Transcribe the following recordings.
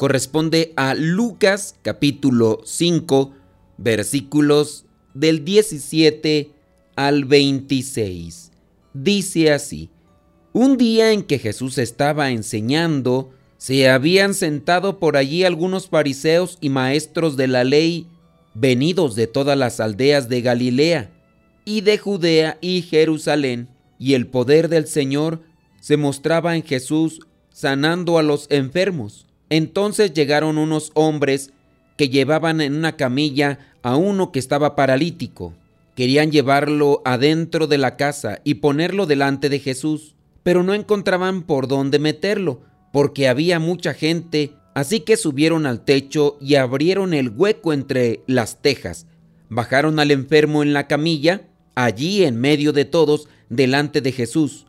corresponde a Lucas capítulo 5 versículos del 17 al 26. Dice así, un día en que Jesús estaba enseñando, se habían sentado por allí algunos fariseos y maestros de la ley, venidos de todas las aldeas de Galilea y de Judea y Jerusalén, y el poder del Señor se mostraba en Jesús sanando a los enfermos. Entonces llegaron unos hombres que llevaban en una camilla a uno que estaba paralítico. Querían llevarlo adentro de la casa y ponerlo delante de Jesús, pero no encontraban por dónde meterlo, porque había mucha gente, así que subieron al techo y abrieron el hueco entre las tejas. Bajaron al enfermo en la camilla, allí en medio de todos, delante de Jesús.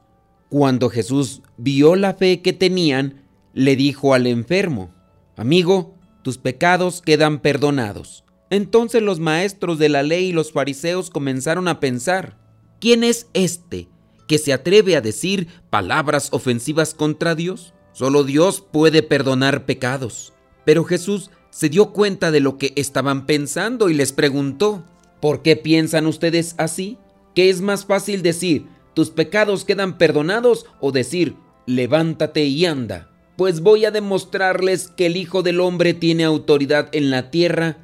Cuando Jesús vio la fe que tenían, le dijo al enfermo, Amigo, tus pecados quedan perdonados. Entonces los maestros de la ley y los fariseos comenzaron a pensar, ¿quién es este que se atreve a decir palabras ofensivas contra Dios? Solo Dios puede perdonar pecados. Pero Jesús se dio cuenta de lo que estaban pensando y les preguntó, ¿por qué piensan ustedes así? ¿Qué es más fácil decir, tus pecados quedan perdonados o decir, levántate y anda. Pues voy a demostrarles que el Hijo del Hombre tiene autoridad en la tierra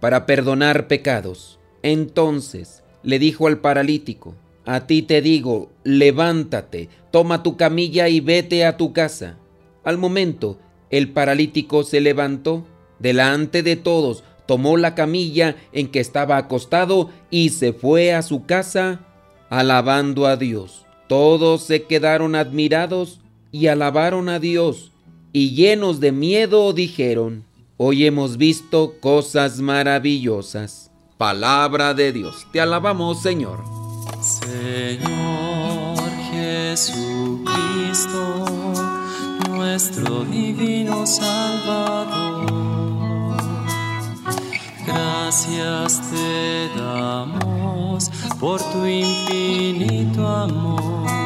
para perdonar pecados. Entonces le dijo al paralítico, a ti te digo, levántate, toma tu camilla y vete a tu casa. Al momento, el paralítico se levantó, delante de todos, tomó la camilla en que estaba acostado y se fue a su casa alabando a Dios. Todos se quedaron admirados y alabaron a Dios, y llenos de miedo dijeron, hoy hemos visto cosas maravillosas. Palabra de Dios, te alabamos Señor. Señor Jesucristo, nuestro divino Salvador, gracias te damos por tu infinito amor.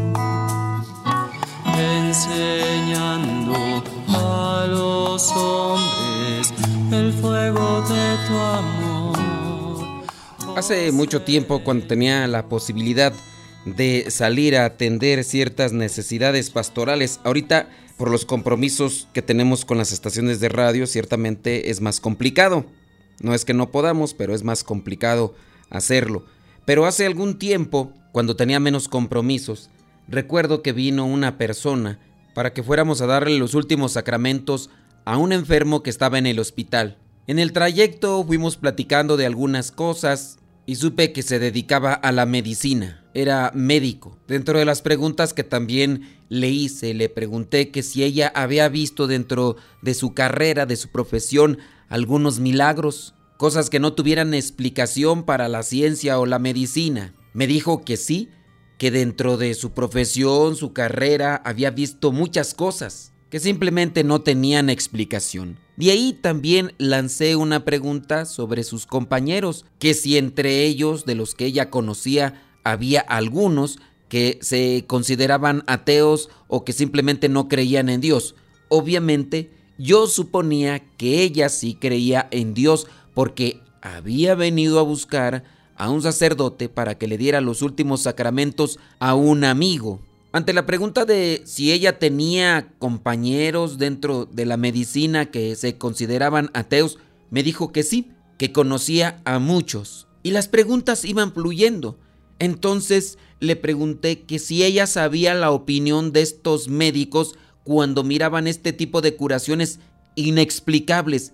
enseñando a los hombres el fuego de tu amor. Hace mucho tiempo, cuando tenía la posibilidad de salir a atender ciertas necesidades pastorales, ahorita por los compromisos que tenemos con las estaciones de radio, ciertamente es más complicado. No es que no podamos, pero es más complicado hacerlo. Pero hace algún tiempo, cuando tenía menos compromisos, recuerdo que vino una persona para que fuéramos a darle los últimos sacramentos a un enfermo que estaba en el hospital. En el trayecto fuimos platicando de algunas cosas y supe que se dedicaba a la medicina, era médico. Dentro de las preguntas que también le hice, le pregunté que si ella había visto dentro de su carrera, de su profesión, algunos milagros, cosas que no tuvieran explicación para la ciencia o la medicina. Me dijo que sí, que dentro de su profesión, su carrera, había visto muchas cosas que simplemente no tenían explicación. De ahí también lancé una pregunta sobre sus compañeros, que si entre ellos, de los que ella conocía, había algunos que se consideraban ateos o que simplemente no creían en Dios. Obviamente, yo suponía que ella sí creía en Dios porque había venido a buscar a un sacerdote para que le diera los últimos sacramentos a un amigo. Ante la pregunta de si ella tenía compañeros dentro de la medicina que se consideraban ateos, me dijo que sí, que conocía a muchos. Y las preguntas iban fluyendo. Entonces le pregunté que si ella sabía la opinión de estos médicos cuando miraban este tipo de curaciones inexplicables.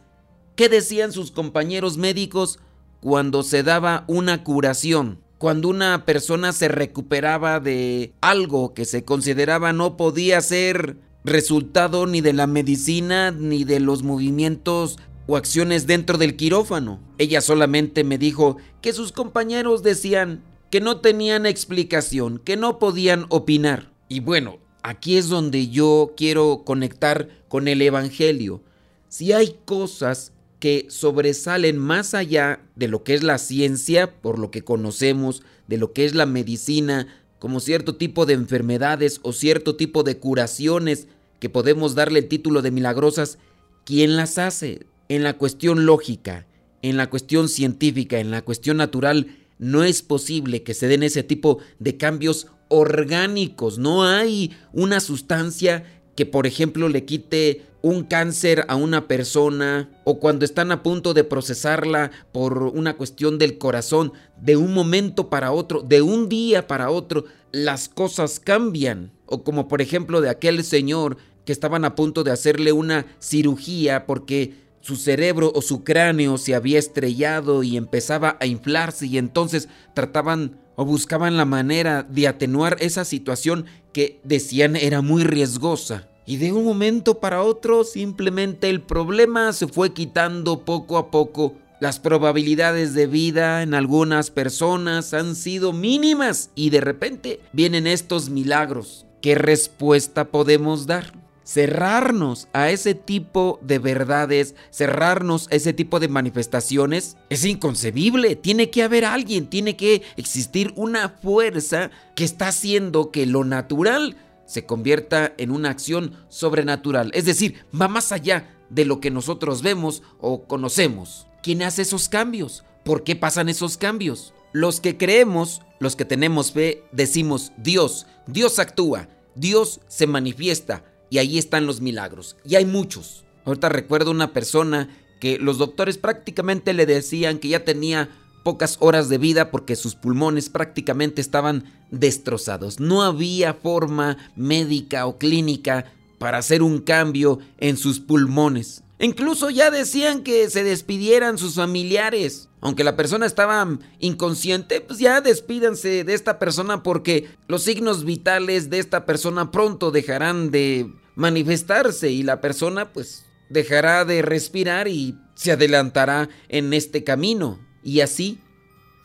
¿Qué decían sus compañeros médicos cuando se daba una curación? Cuando una persona se recuperaba de algo que se consideraba no podía ser resultado ni de la medicina ni de los movimientos o acciones dentro del quirófano. Ella solamente me dijo que sus compañeros decían que no tenían explicación, que no podían opinar. Y bueno, aquí es donde yo quiero conectar con el Evangelio. Si hay cosas que sobresalen más allá de lo que es la ciencia, por lo que conocemos, de lo que es la medicina, como cierto tipo de enfermedades o cierto tipo de curaciones que podemos darle el título de milagrosas, ¿quién las hace? En la cuestión lógica, en la cuestión científica, en la cuestión natural, no es posible que se den ese tipo de cambios orgánicos. No hay una sustancia que, por ejemplo, le quite un cáncer a una persona o cuando están a punto de procesarla por una cuestión del corazón, de un momento para otro, de un día para otro, las cosas cambian. O como por ejemplo de aquel señor que estaban a punto de hacerle una cirugía porque su cerebro o su cráneo se había estrellado y empezaba a inflarse y entonces trataban o buscaban la manera de atenuar esa situación que decían era muy riesgosa. Y de un momento para otro simplemente el problema se fue quitando poco a poco. Las probabilidades de vida en algunas personas han sido mínimas y de repente vienen estos milagros. ¿Qué respuesta podemos dar? cerrarnos a ese tipo de verdades, cerrarnos a ese tipo de manifestaciones, es inconcebible. Tiene que haber alguien, tiene que existir una fuerza que está haciendo que lo natural se convierta en una acción sobrenatural. Es decir, va más allá de lo que nosotros vemos o conocemos. ¿Quién hace esos cambios? ¿Por qué pasan esos cambios? Los que creemos, los que tenemos fe, decimos Dios, Dios actúa, Dios se manifiesta, y ahí están los milagros. Y hay muchos. Ahorita recuerdo una persona que los doctores prácticamente le decían que ya tenía pocas horas de vida porque sus pulmones prácticamente estaban destrozados. No había forma médica o clínica para hacer un cambio en sus pulmones. Incluso ya decían que se despidieran sus familiares. Aunque la persona estaba inconsciente, pues ya despídanse de esta persona porque los signos vitales de esta persona pronto dejarán de manifestarse y la persona pues dejará de respirar y se adelantará en este camino. Y así,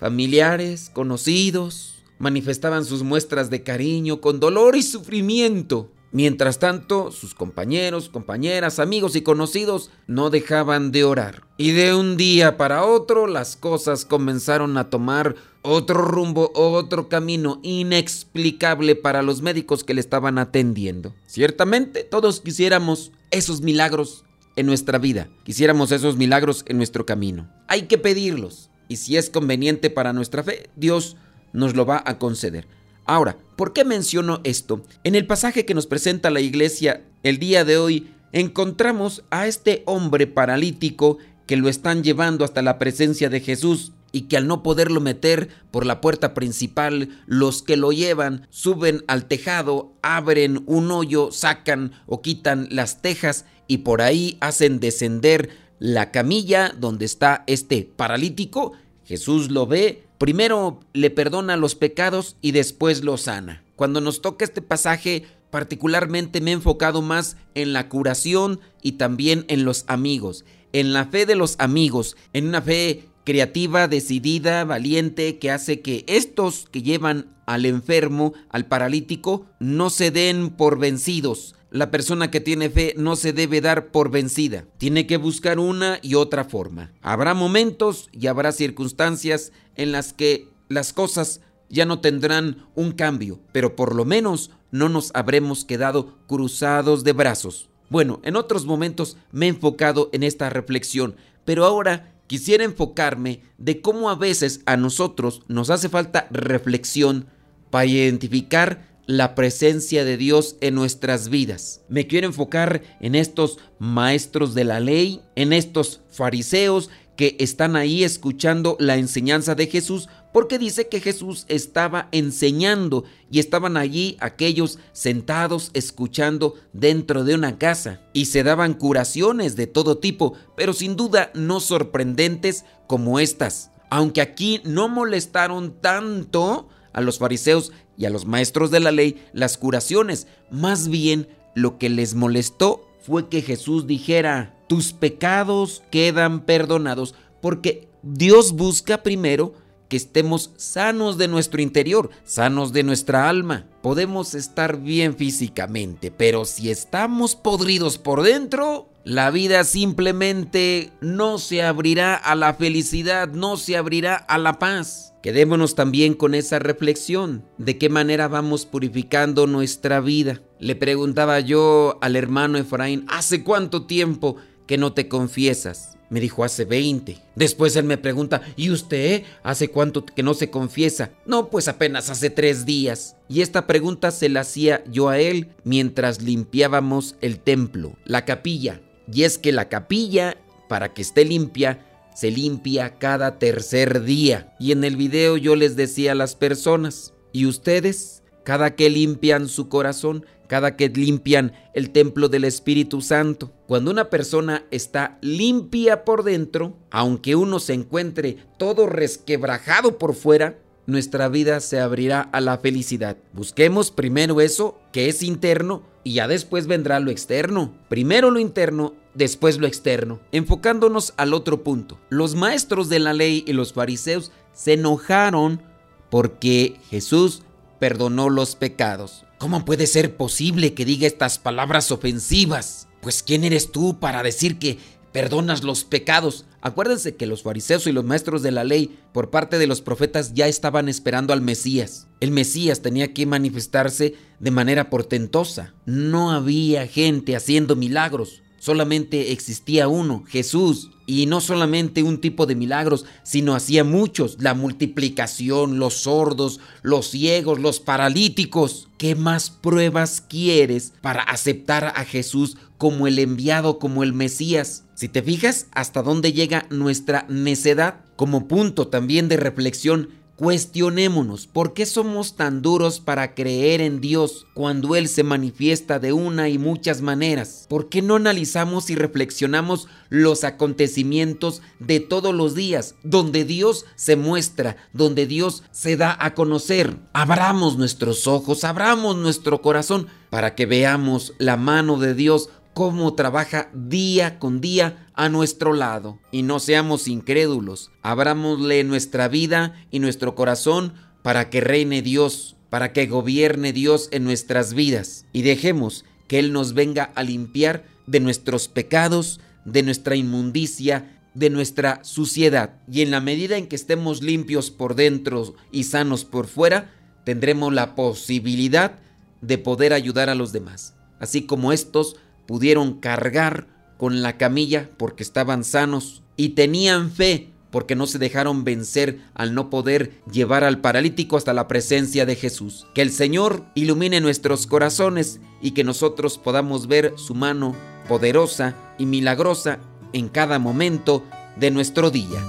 familiares, conocidos, manifestaban sus muestras de cariño con dolor y sufrimiento. Mientras tanto, sus compañeros, compañeras, amigos y conocidos no dejaban de orar. Y de un día para otro las cosas comenzaron a tomar otro rumbo, otro camino inexplicable para los médicos que le estaban atendiendo. Ciertamente todos quisiéramos esos milagros en nuestra vida, quisiéramos esos milagros en nuestro camino. Hay que pedirlos y si es conveniente para nuestra fe, Dios nos lo va a conceder. Ahora, ¿por qué menciono esto? En el pasaje que nos presenta la iglesia el día de hoy, encontramos a este hombre paralítico que lo están llevando hasta la presencia de Jesús y que al no poderlo meter por la puerta principal, los que lo llevan suben al tejado, abren un hoyo, sacan o quitan las tejas y por ahí hacen descender la camilla donde está este paralítico. Jesús lo ve, primero le perdona los pecados y después lo sana. Cuando nos toca este pasaje, particularmente me he enfocado más en la curación y también en los amigos, en la fe de los amigos, en una fe creativa, decidida, valiente, que hace que estos que llevan al enfermo, al paralítico, no se den por vencidos. La persona que tiene fe no se debe dar por vencida. Tiene que buscar una y otra forma. Habrá momentos y habrá circunstancias en las que las cosas ya no tendrán un cambio, pero por lo menos no nos habremos quedado cruzados de brazos. Bueno, en otros momentos me he enfocado en esta reflexión, pero ahora quisiera enfocarme de cómo a veces a nosotros nos hace falta reflexión para identificar la presencia de Dios en nuestras vidas. Me quiero enfocar en estos maestros de la ley, en estos fariseos que están ahí escuchando la enseñanza de Jesús, porque dice que Jesús estaba enseñando y estaban allí aquellos sentados escuchando dentro de una casa y se daban curaciones de todo tipo, pero sin duda no sorprendentes como estas. Aunque aquí no molestaron tanto a los fariseos y a los maestros de la ley las curaciones, más bien lo que les molestó fue que Jesús dijera, tus pecados quedan perdonados, porque Dios busca primero que estemos sanos de nuestro interior, sanos de nuestra alma. Podemos estar bien físicamente, pero si estamos podridos por dentro, la vida simplemente no se abrirá a la felicidad, no se abrirá a la paz. Quedémonos también con esa reflexión de qué manera vamos purificando nuestra vida. Le preguntaba yo al hermano Efraín, ¿hace cuánto tiempo que no te confiesas? Me dijo hace 20. Después él me pregunta, ¿y usted hace cuánto que no se confiesa? No, pues apenas hace tres días. Y esta pregunta se la hacía yo a él mientras limpiábamos el templo, la capilla. Y es que la capilla, para que esté limpia, se limpia cada tercer día. Y en el video yo les decía a las personas, ¿y ustedes? Cada que limpian su corazón, cada que limpian el templo del Espíritu Santo. Cuando una persona está limpia por dentro, aunque uno se encuentre todo resquebrajado por fuera, nuestra vida se abrirá a la felicidad. Busquemos primero eso que es interno y ya después vendrá lo externo. Primero lo interno, después lo externo. Enfocándonos al otro punto. Los maestros de la ley y los fariseos se enojaron porque Jesús perdonó los pecados. ¿Cómo puede ser posible que diga estas palabras ofensivas? Pues ¿quién eres tú para decir que perdonas los pecados? Acuérdense que los fariseos y los maestros de la ley por parte de los profetas ya estaban esperando al Mesías. El Mesías tenía que manifestarse de manera portentosa. No había gente haciendo milagros solamente existía uno, Jesús. Y no solamente un tipo de milagros, sino hacía muchos. La multiplicación, los sordos, los ciegos, los paralíticos. ¿Qué más pruebas quieres para aceptar a Jesús como el enviado, como el Mesías? Si te fijas hasta dónde llega nuestra necedad, como punto también de reflexión, Cuestionémonos, ¿por qué somos tan duros para creer en Dios cuando Él se manifiesta de una y muchas maneras? ¿Por qué no analizamos y reflexionamos los acontecimientos de todos los días, donde Dios se muestra, donde Dios se da a conocer? Abramos nuestros ojos, abramos nuestro corazón para que veamos la mano de Dios cómo trabaja día con día a nuestro lado. Y no seamos incrédulos, abrámosle nuestra vida y nuestro corazón para que reine Dios, para que gobierne Dios en nuestras vidas. Y dejemos que Él nos venga a limpiar de nuestros pecados, de nuestra inmundicia, de nuestra suciedad. Y en la medida en que estemos limpios por dentro y sanos por fuera, tendremos la posibilidad de poder ayudar a los demás. Así como estos pudieron cargar con la camilla porque estaban sanos y tenían fe porque no se dejaron vencer al no poder llevar al paralítico hasta la presencia de Jesús. Que el Señor ilumine nuestros corazones y que nosotros podamos ver su mano poderosa y milagrosa en cada momento de nuestro día.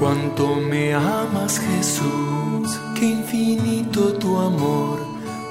Cuánto me amas Jesús, qué infinito tu amor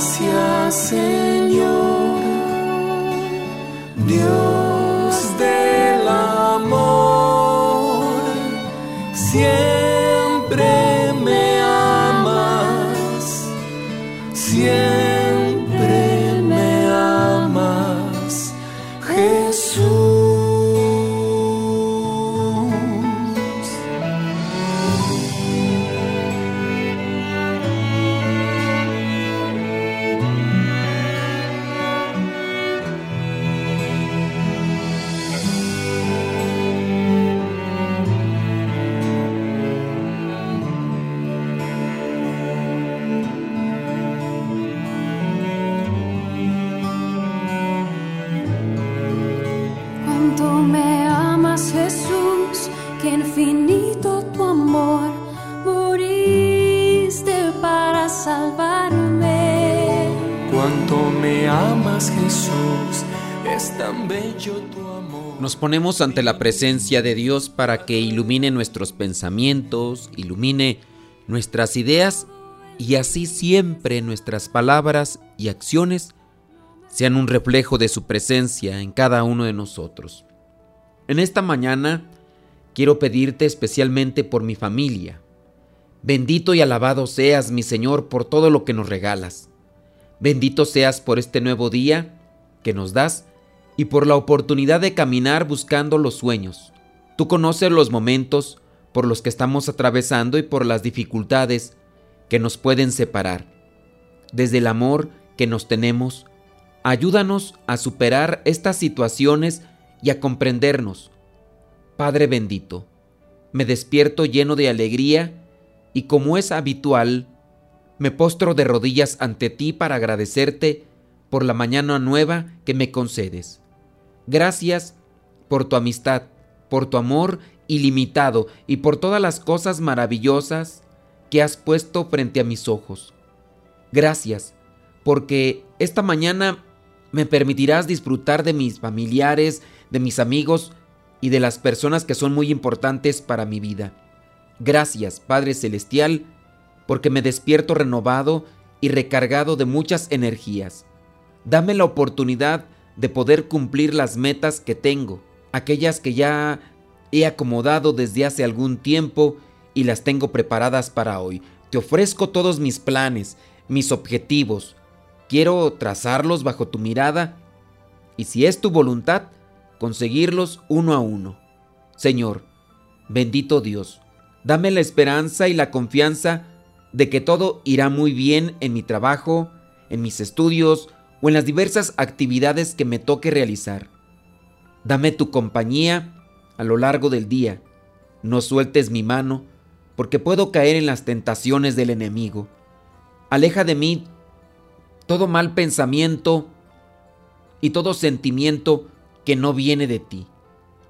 Gracias Señor, Dios del amor, siempre Nos ponemos ante la presencia de Dios para que ilumine nuestros pensamientos, ilumine nuestras ideas y así siempre nuestras palabras y acciones sean un reflejo de su presencia en cada uno de nosotros. En esta mañana quiero pedirte especialmente por mi familia. Bendito y alabado seas, mi Señor, por todo lo que nos regalas. Bendito seas por este nuevo día que nos das y por la oportunidad de caminar buscando los sueños. Tú conoces los momentos por los que estamos atravesando y por las dificultades que nos pueden separar. Desde el amor que nos tenemos, Ayúdanos a superar estas situaciones y a comprendernos. Padre bendito, me despierto lleno de alegría y como es habitual, me postro de rodillas ante ti para agradecerte por la mañana nueva que me concedes. Gracias por tu amistad, por tu amor ilimitado y por todas las cosas maravillosas que has puesto frente a mis ojos. Gracias, porque esta mañana me permitirás disfrutar de mis familiares, de mis amigos y de las personas que son muy importantes para mi vida. Gracias, Padre Celestial, porque me despierto renovado y recargado de muchas energías. Dame la oportunidad de poder cumplir las metas que tengo, aquellas que ya he acomodado desde hace algún tiempo y las tengo preparadas para hoy. Te ofrezco todos mis planes, mis objetivos, Quiero trazarlos bajo tu mirada y si es tu voluntad, conseguirlos uno a uno. Señor, bendito Dios, dame la esperanza y la confianza de que todo irá muy bien en mi trabajo, en mis estudios o en las diversas actividades que me toque realizar. Dame tu compañía a lo largo del día. No sueltes mi mano, porque puedo caer en las tentaciones del enemigo. Aleja de mí todo mal pensamiento y todo sentimiento que no viene de ti.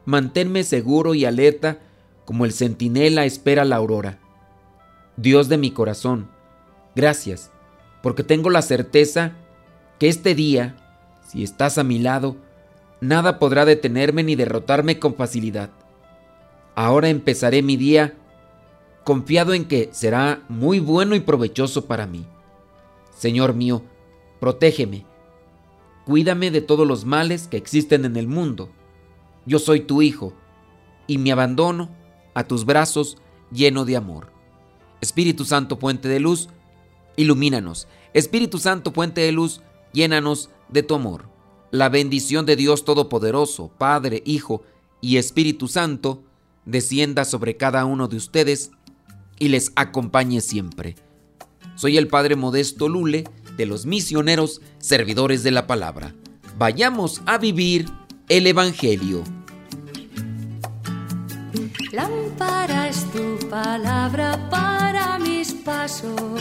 Manténme seguro y alerta como el centinela espera la aurora. Dios de mi corazón, gracias, porque tengo la certeza que este día, si estás a mi lado, nada podrá detenerme ni derrotarme con facilidad. Ahora empezaré mi día confiado en que será muy bueno y provechoso para mí. Señor mío, protégeme, cuídame de todos los males que existen en el mundo. Yo soy tu hijo y me abandono a tus brazos lleno de amor. Espíritu Santo, puente de luz, ilumínanos. Espíritu Santo, puente de luz, llénanos de tu amor. La bendición de Dios Todopoderoso, Padre, Hijo y Espíritu Santo, descienda sobre cada uno de ustedes y les acompañe siempre. Soy el Padre Modesto Lule, de los misioneros servidores de la palabra. Vayamos a vivir el Evangelio. Tu palabra para mis pasos,